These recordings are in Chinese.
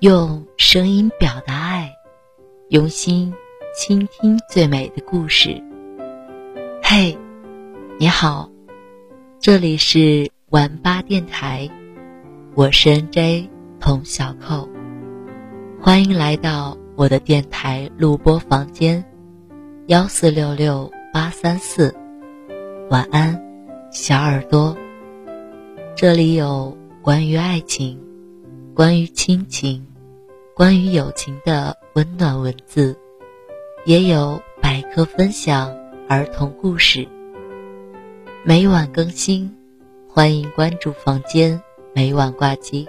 用声音表达爱，用心倾听最美的故事。嘿，你好，这里是晚八电台，我是 N.J. 童小扣，欢迎来到我的电台录播房间，幺四六六八三四，晚安，小耳朵。这里有关于爱情。关于亲情，关于友情的温暖文字，也有百科分享儿童故事。每晚更新，欢迎关注房间，每晚挂机，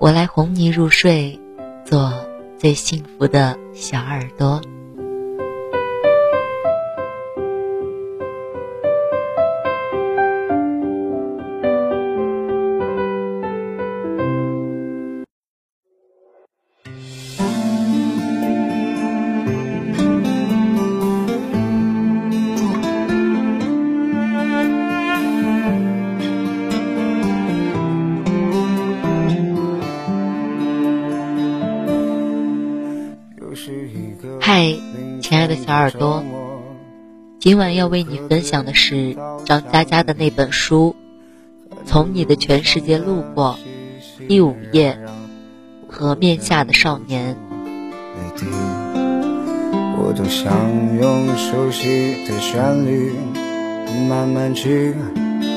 我来哄你入睡，做最幸福的小耳朵。晚要为你分享的是张嘉佳的那本书《从你的全世界路过》第五页《河面下的少年》。我多想用熟悉的旋律慢慢去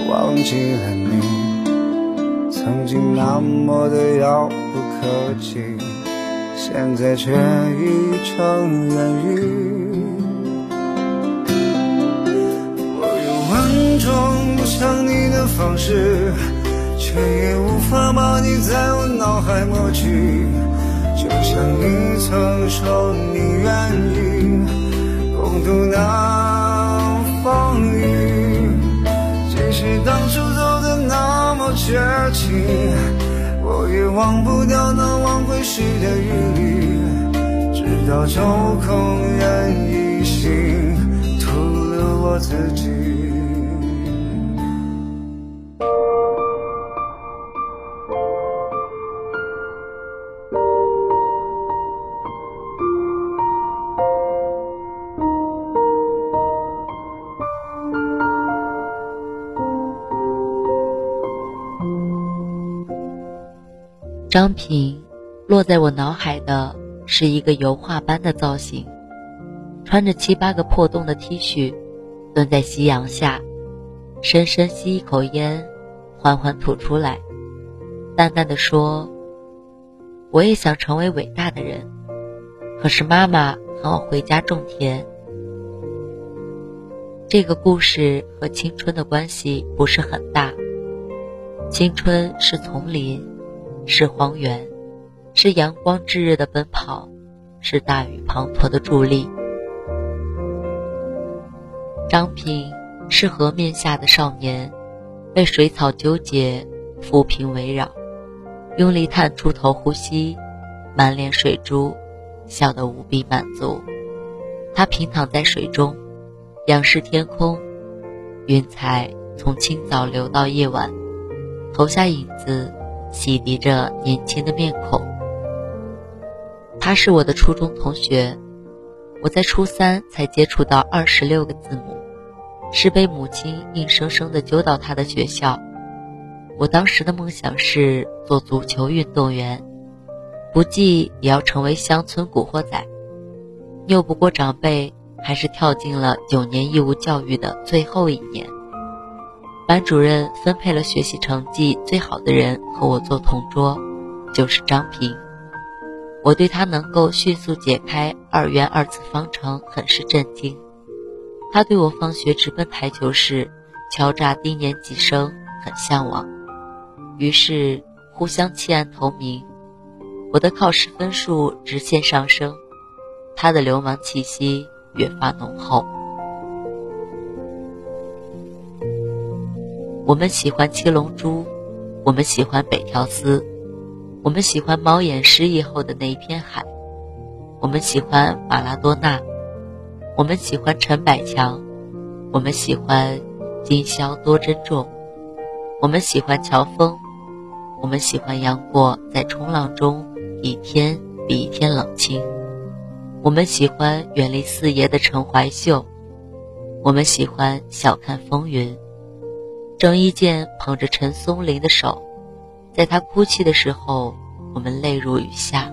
忘记了你，曾经那么的遥不可及。现在却已成远语。种不想你的方式，却也无法把你在我脑海抹去。就像你曾说你愿意共度那风雨，即使当初走的那么绝情。我也忘不掉那往回时的日历，直到抽空人一心，徒留我自己。张平，落在我脑海的是一个油画般的造型，穿着七八个破洞的 T 恤，蹲在夕阳下，深深吸一口烟，缓缓吐出来，淡淡的说：“我也想成为伟大的人，可是妈妈喊我回家种田。”这个故事和青春的关系不是很大，青春是丛林。是荒原，是阳光炙热的奔跑，是大雨滂沱的助力。张平是河面下的少年，被水草纠结，浮萍围绕，用力探出头呼吸，满脸水珠，笑得无比满足。他平躺在水中，仰视天空，云彩从清早流到夜晚，投下影子。洗涤着年轻的面孔。他是我的初中同学，我在初三才接触到二十六个字母，是被母亲硬生生的揪到他的学校。我当时的梦想是做足球运动员，不济也要成为乡村古惑仔。拗不过长辈，还是跳进了九年义务教育的最后一年。班主任分配了学习成绩最好的人和我做同桌，就是张平。我对他能够迅速解开二元二次方程很是震惊。他对我放学直奔台球室敲诈低年级生很向往，于是互相弃暗投明。我的考试分数直线上升，他的流氓气息越发浓厚。我们喜欢七龙珠，我们喜欢北条司，我们喜欢猫眼失忆后的那一片海，我们喜欢马拉多纳，我们喜欢陈百强，我们喜欢今宵多珍重，我们喜欢乔峰，我们喜欢杨过在冲浪中一天比一天冷清。我们喜欢远离四爷的陈怀秀，我们喜欢小看风云。郑伊健捧着陈松伶的手，在他哭泣的时候，我们泪如雨下。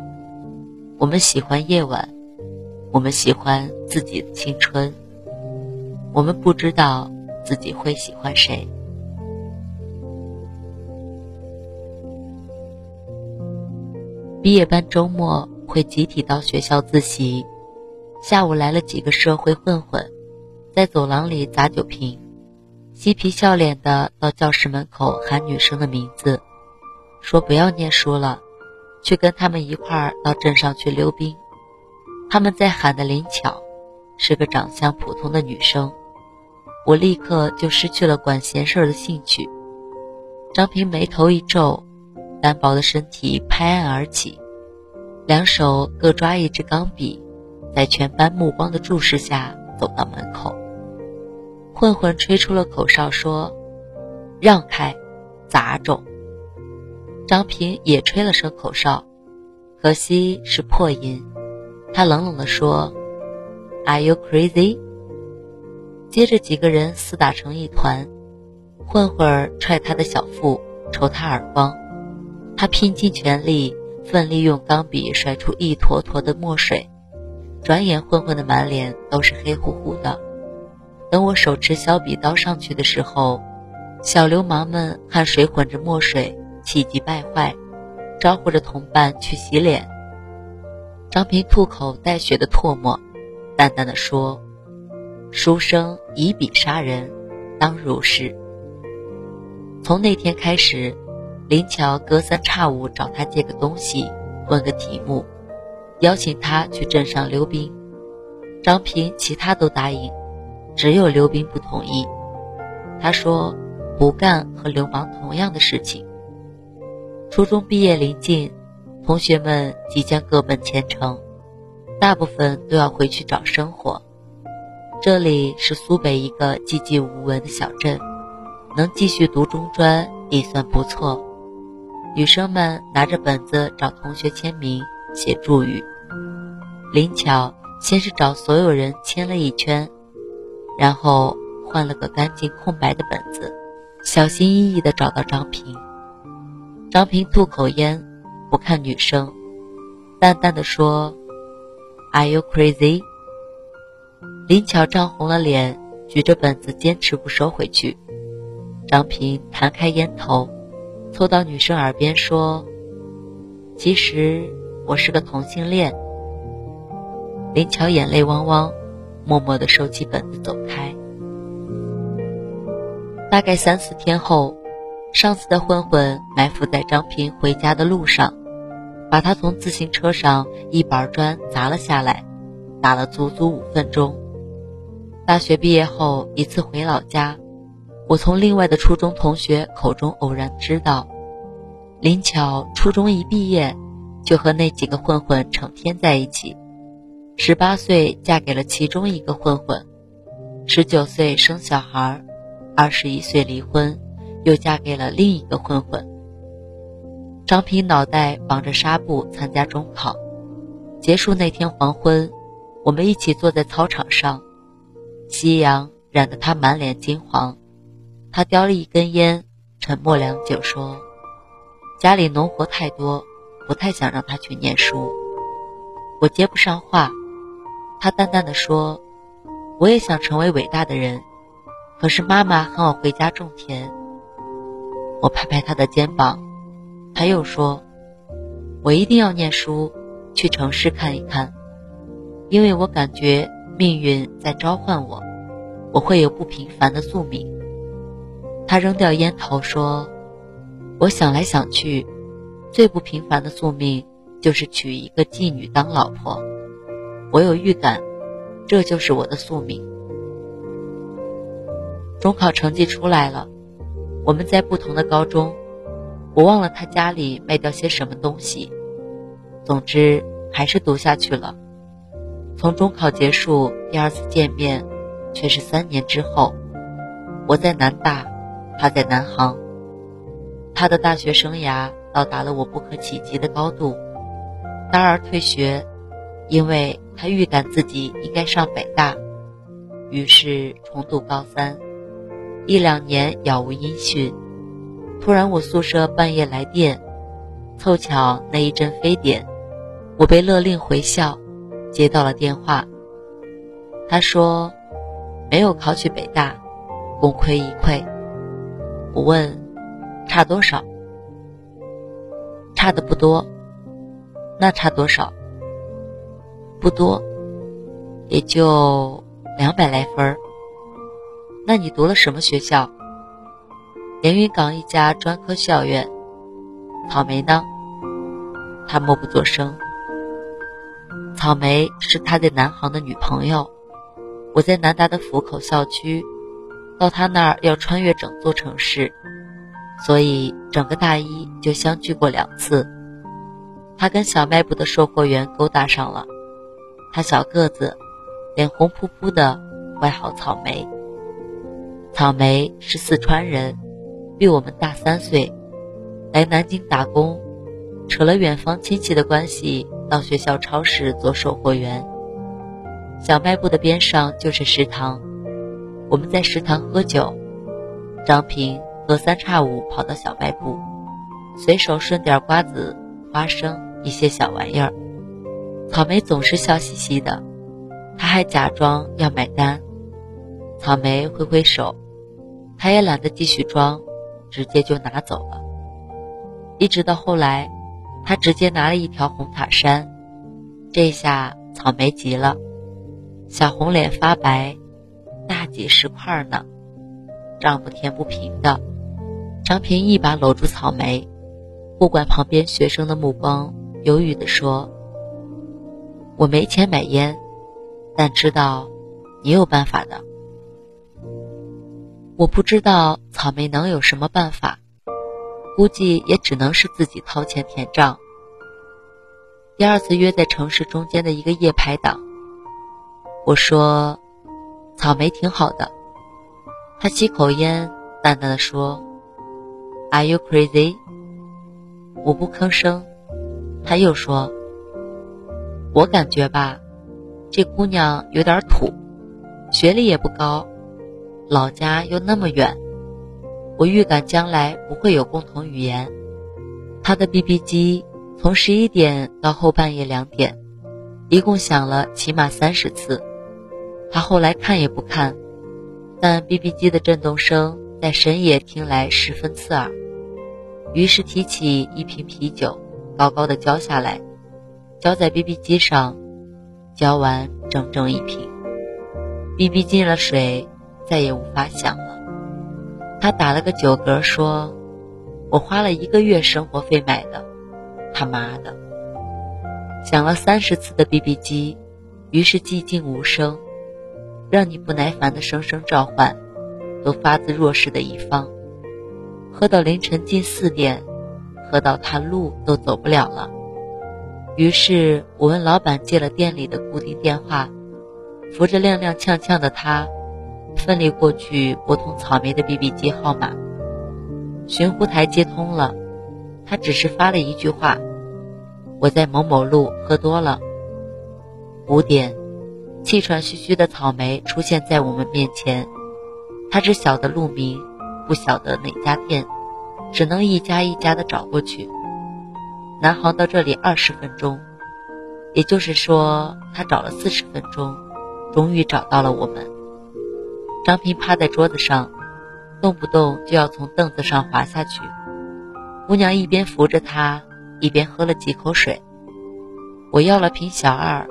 我们喜欢夜晚，我们喜欢自己的青春。我们不知道自己会喜欢谁。毕业班周末会集体到学校自习，下午来了几个社会混混，在走廊里砸酒瓶。嬉皮笑脸的到教室门口喊女生的名字，说不要念书了，去跟他们一块儿到镇上去溜冰。他们在喊的林巧，是个长相普通的女生，我立刻就失去了管闲事儿的兴趣。张平眉头一皱，单薄的身体拍案而起，两手各抓一支钢笔，在全班目光的注视下走到门口。混混吹出了口哨，说：“让开，杂种。”张平也吹了声口哨，可惜是破音。他冷冷地说：“Are you crazy？” 接着几个人厮打成一团，混混踹他的小腹，抽他耳光。他拼尽全力，奋力用钢笔甩出一坨坨的墨水，转眼混混的满脸都是黑乎乎的。等我手持小笔刀上去的时候，小流氓们汗水混着墨水，气急败坏，招呼着同伴去洗脸。张平吐口带血的唾沫，淡淡的说：“书生以笔杀人，当如是。”从那天开始，林巧隔三差五找他借个东西，问个题目，邀请他去镇上溜冰。张平其他都答应。只有刘斌不同意，他说不干和流氓同样的事情。初中毕业临近，同学们即将各奔前程，大部分都要回去找生活。这里是苏北一个寂寂无闻的小镇，能继续读中专也算不错。女生们拿着本子找同学签名、写祝语。林巧先是找所有人签了一圈。然后换了个干净空白的本子，小心翼翼地找到张平。张平吐口烟，不看女生，淡淡的说：“Are you crazy？” 林巧涨红了脸，举着本子坚持不收回去。张平弹开烟头，凑到女生耳边说：“其实我是个同性恋。”林巧眼泪汪汪。默默地收起本子走开。大概三四天后，上次的混混埋伏在张平回家的路上，把他从自行车上一板砖砸了下来，打了足足五分钟。大学毕业后一次回老家，我从另外的初中同学口中偶然知道，林巧初中一毕业，就和那几个混混成天在一起。十八岁嫁给了其中一个混混，十九岁生小孩，二十一岁离婚，又嫁给了另一个混混。张平脑袋绑着纱布参加中考，结束那天黄昏，我们一起坐在操场上，夕阳染得他满脸金黄，他叼了一根烟，沉默良久说：“家里农活太多，不太想让他去念书。”我接不上话。他淡淡的说：“我也想成为伟大的人，可是妈妈喊我回家种田。”我拍拍他的肩膀，他又说：“我一定要念书，去城市看一看，因为我感觉命运在召唤我，我会有不平凡的宿命。”他扔掉烟头说：“我想来想去，最不平凡的宿命就是娶一个妓女当老婆。”我有预感，这就是我的宿命。中考成绩出来了，我们在不同的高中，我忘了他家里卖掉些什么东西。总之，还是读下去了。从中考结束，第二次见面，却是三年之后。我在南大，他在南航。他的大学生涯到达了我不可企及的高度，大二退学，因为他预感自己应该上北大，于是重读高三。一两年杳无音讯，突然我宿舍半夜来电，凑巧那一阵非典，我被勒令回校，接到了电话。他说没有考取北大，功亏一篑。我问差多少？差的不多。那差多少？不多，也就两百来分儿。那你读了什么学校？连云港一家专科校院。草莓呢？他默不作声。草莓是他在南航的女朋友。我在南大的府口校区，到他那儿要穿越整座城市，所以整个大一就相聚过两次。他跟小卖部的售货员勾搭上了。他小个子，脸红扑扑的，外号草莓。草莓是四川人，比我们大三岁，来南京打工，扯了远房亲戚的关系，到学校超市做售货员。小卖部的边上就是食堂，我们在食堂喝酒，张平隔三差五跑到小卖部，随手顺点瓜子、花生一些小玩意儿。草莓总是笑嘻嘻的，他还假装要买单。草莓挥挥手。他也懒得继续装，直接就拿走了。一直到后来，他直接拿了一条红塔山，这下草莓急了，小红脸发白，大几十块呢，账不填不平的。张平一把搂住草莓，不管旁边学生的目光，犹豫地说：“我没钱买烟，但知道你有办法的。”我不知道草莓能有什么办法，估计也只能是自己掏钱填账。第二次约在城市中间的一个夜排档，我说：“草莓挺好的。”他吸口烟，淡淡的说：“Are you crazy？” 我不吭声。他又说：“我感觉吧，这姑娘有点土，学历也不高。”老家又那么远，我预感将来不会有共同语言。他的 BB 机从十一点到后半夜两点，一共响了起码三十次。他后来看也不看，但 BB 机的震动声在深夜听来十分刺耳。于是提起一瓶啤酒，高高的浇下来，浇在 BB 机上，浇完整整一瓶。BB 进了水。再也无法想了。他打了个酒嗝，说：“我花了一个月生活费买的，他妈的！”响了三十次的 BB 机，于是寂静无声，让你不耐烦的声声召唤，都发自弱势的一方。喝到凌晨近四点，喝到他路都走不了了。于是我问老板借了店里的固定电话，扶着踉踉跄跄的他。奋力过去拨通草莓的 BB 机号码，寻呼台接通了，他只是发了一句话：“我在某某路喝多了。”五点，气喘吁吁的草莓出现在我们面前，他只晓得路名，不晓得哪家店，只能一家一家的找过去。南航到这里二十分钟，也就是说他找了四十分钟，终于找到了我们。张平趴在桌子上，动不动就要从凳子上滑下去。姑娘一边扶着他，一边喝了几口水。我要了瓶小二，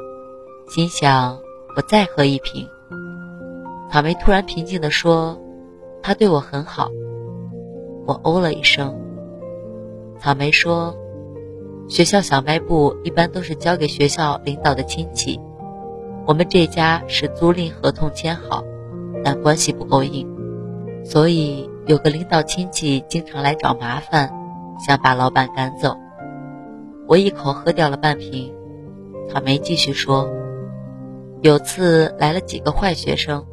心想我再喝一瓶。草莓突然平静地说：“他对我很好。”我哦了一声。草莓说：“学校小卖部一般都是交给学校领导的亲戚，我们这家是租赁合同签好。”但关系不够硬，所以有个领导亲戚经常来找麻烦，想把老板赶走。我一口喝掉了半瓶。草莓继续说：“有次来了几个坏学生，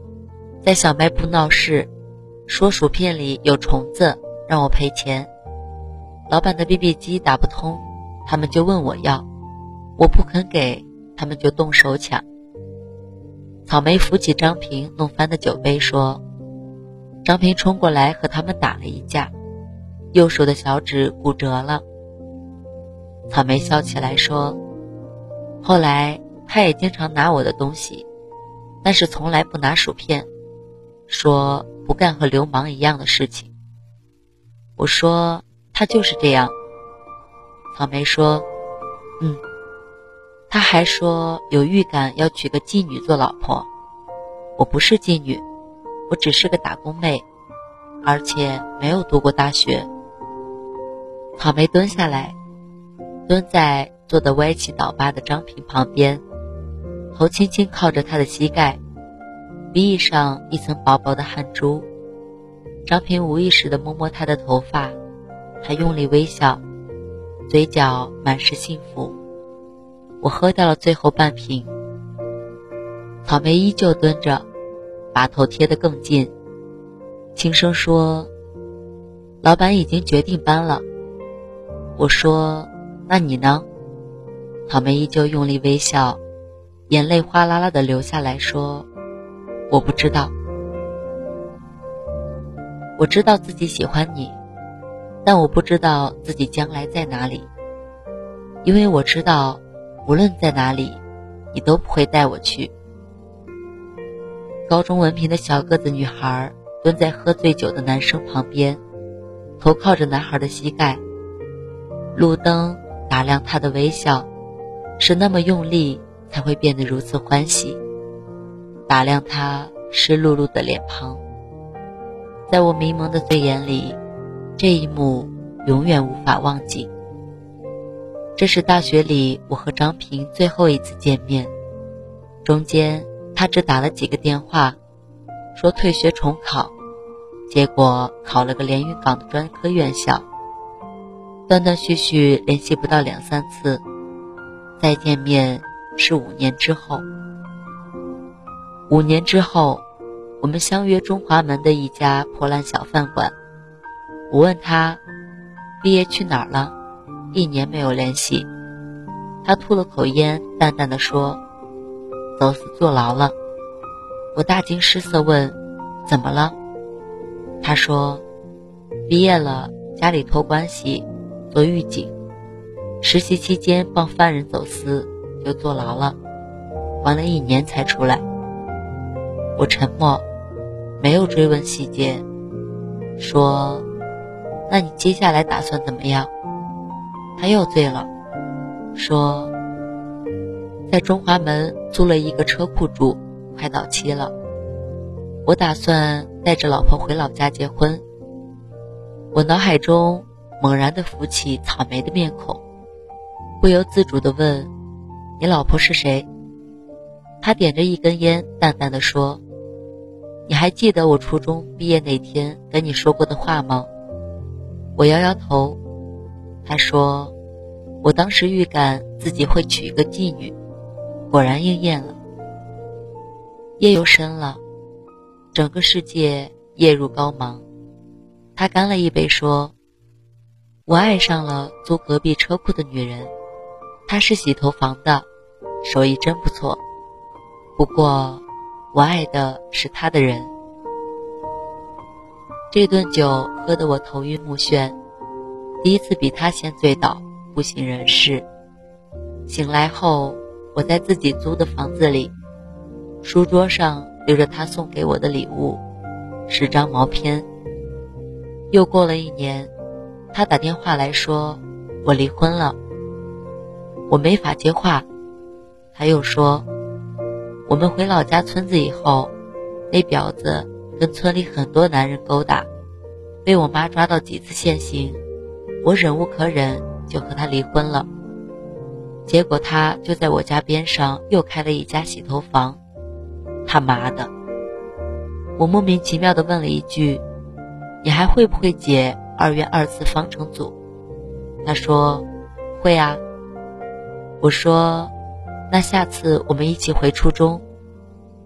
在小卖部闹事，说薯片里有虫子，让我赔钱。老板的 BB 机打不通，他们就问我要。我不肯给，他们就动手抢。草莓扶起张平弄翻的酒杯，说：“张平冲过来和他们打了一架，右手的小指骨折了。”草莓笑起来说：“后来他也经常拿我的东西，但是从来不拿薯片，说不干和流氓一样的事情。”我说：“他就是这样。”草莓说：“嗯。”他还说有预感要娶个妓女做老婆。我不是妓女，我只是个打工妹，而且没有读过大学。草莓蹲下来。蹲在坐得歪七倒八的张平旁边，头轻轻靠着他的膝盖，鼻翼上一层薄薄的汗珠。张平无意识地摸摸他的头发，他用力微笑，嘴角满是幸福。我喝掉了最后半瓶。草莓依旧蹲着，把头贴得更近，轻声说：“老板已经决定搬了。”我说。那你呢？草莓依旧用力微笑，眼泪哗啦啦的流下来，说：“我不知道。我知道自己喜欢你，但我不知道自己将来在哪里。因为我知道，无论在哪里，你都不会带我去。”高中文凭的小个子女孩蹲在喝醉酒的男生旁边，头靠着男孩的膝盖。路灯。打量他的微笑，是那么用力，才会变得如此欢喜。打量他湿漉漉的脸庞，在我迷蒙的醉眼里，这一幕永远无法忘记。这是大学里我和张平最后一次见面，中间他只打了几个电话，说退学重考，结果考了个连云港的专科院校。断断续续联系不到两三次，再见面是五年之后。五年之后，我们相约中华门的一家破烂小饭馆。我问他，毕业去哪儿了？一年没有联系。他吐了口烟，淡淡的说：“走私坐牢了。”我大惊失色问：“怎么了？”他说：“毕业了，家里托关系。”做狱警，实习期间帮犯人走私，就坐牢了，关了一年才出来。我沉默，没有追问细节，说：“那你接下来打算怎么样？”他又醉了，说：“在中华门租了一个车库住，快到期了，我打算带着老婆回老家结婚。”我脑海中。猛然的浮起草莓的面孔，不由自主的问：“你老婆是谁？”他点着一根烟，淡淡的说：“你还记得我初中毕业那天跟你说过的话吗？”我摇摇头。他说：“我当时预感自己会娶一个妓女，果然应验了。”夜又深了，整个世界夜入高茫。他干了一杯，说。我爱上了租隔壁车库的女人，她是洗头房的，手艺真不错。不过，我爱的是她的人。这顿酒喝得我头晕目眩，第一次比他先醉倒，不省人事。醒来后，我在自己租的房子里，书桌上留着他送给我的礼物，十张毛片。又过了一年。他打电话来说：“我离婚了。”我没法接话。他又说：“我们回老家村子以后，那婊子跟村里很多男人勾搭，被我妈抓到几次现行。我忍无可忍，就和他离婚了。结果他就在我家边上又开了一家洗头房。他妈的！我莫名其妙地问了一句：“你还会不会解？”二元二次方程组，他说：“会啊。”我说：“那下次我们一起回初中，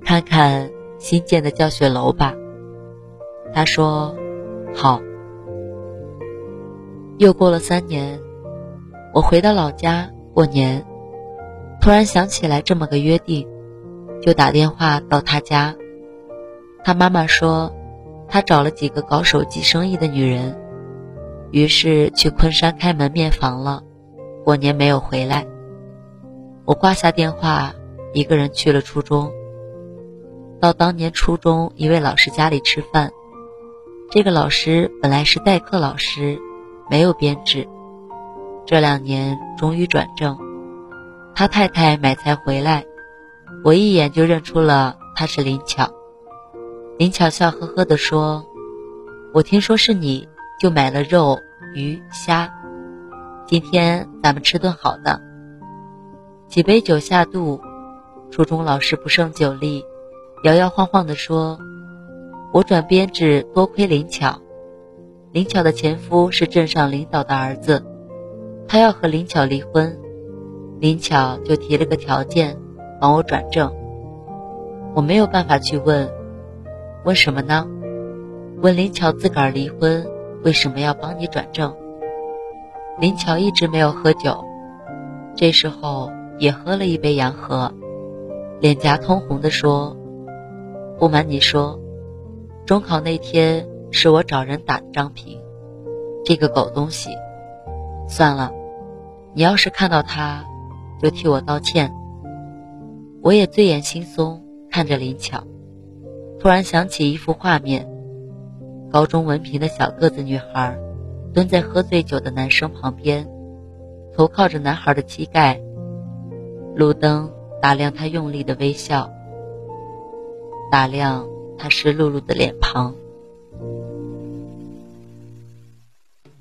看看新建的教学楼吧。”他说：“好。”又过了三年，我回到老家过年，突然想起来这么个约定，就打电话到他家。他妈妈说，他找了几个搞手机生意的女人，于是去昆山开门面房了。过年没有回来，我挂下电话，一个人去了初中。到当年初中一位老师家里吃饭，这个老师本来是代课老师，没有编制，这两年终于转正。他太太买菜回来，我一眼就认出了他是林巧。林巧笑呵呵地说：“我听说是你，就买了肉、鱼、虾。今天咱们吃顿好的。”几杯酒下肚，初中老师不胜酒力，摇摇晃晃地说：“我转编制多亏林巧。林巧的前夫是镇上领导的儿子，他要和林巧离婚。”林巧就提了个条件，帮我转正。我没有办法去问，问什么呢？问林巧自个儿离婚，为什么要帮你转正？林巧一直没有喝酒，这时候也喝了一杯洋河，脸颊通红的说：“不瞒你说，中考那天是我找人打的张平，这个狗东西。算了，你要是看到他。”就替我道歉。我也醉眼惺忪看着林巧，突然想起一幅画面：高中文凭的小个子女孩，蹲在喝醉酒的男生旁边，头靠着男孩的膝盖，路灯打亮他用力的微笑，打亮他湿漉漉的脸庞。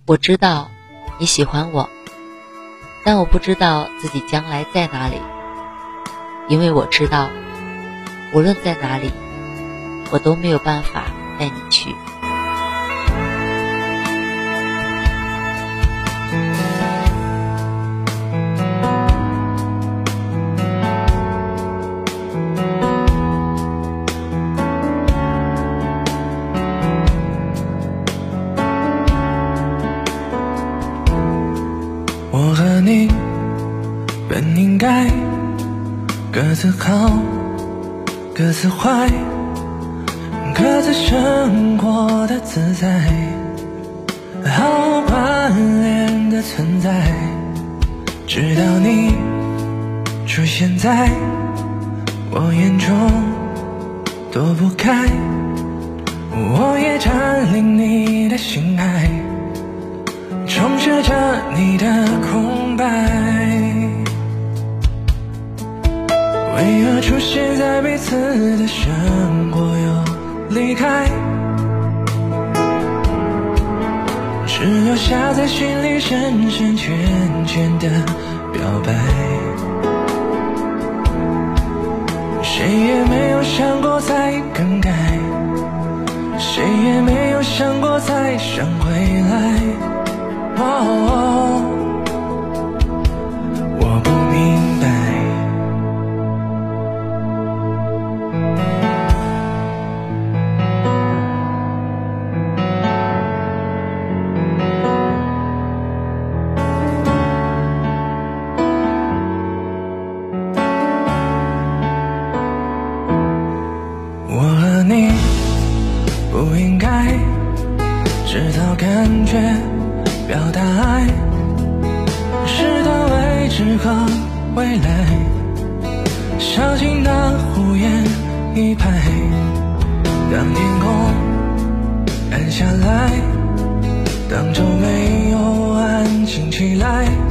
我知道你喜欢我。但我不知道自己将来在哪里，因为我知道，无论在哪里，我都没有办法带你去。各自好，各自坏，各自生活的自在，毫无关联的存在。直到你出现在我眼中，躲不开，我也占领你的心海，充斥着你的空白。出现在彼此的生活又离开，只留下在心里深深浅浅的表白。谁也没有想过再更改，谁也没有想过再想回来。哦。却表达爱试探未知和未来小心那敷言一拍当天空暗下来当周围又安静起来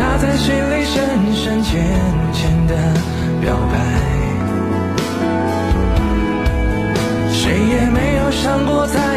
他在心里深深浅浅的表白。谁也没有想过再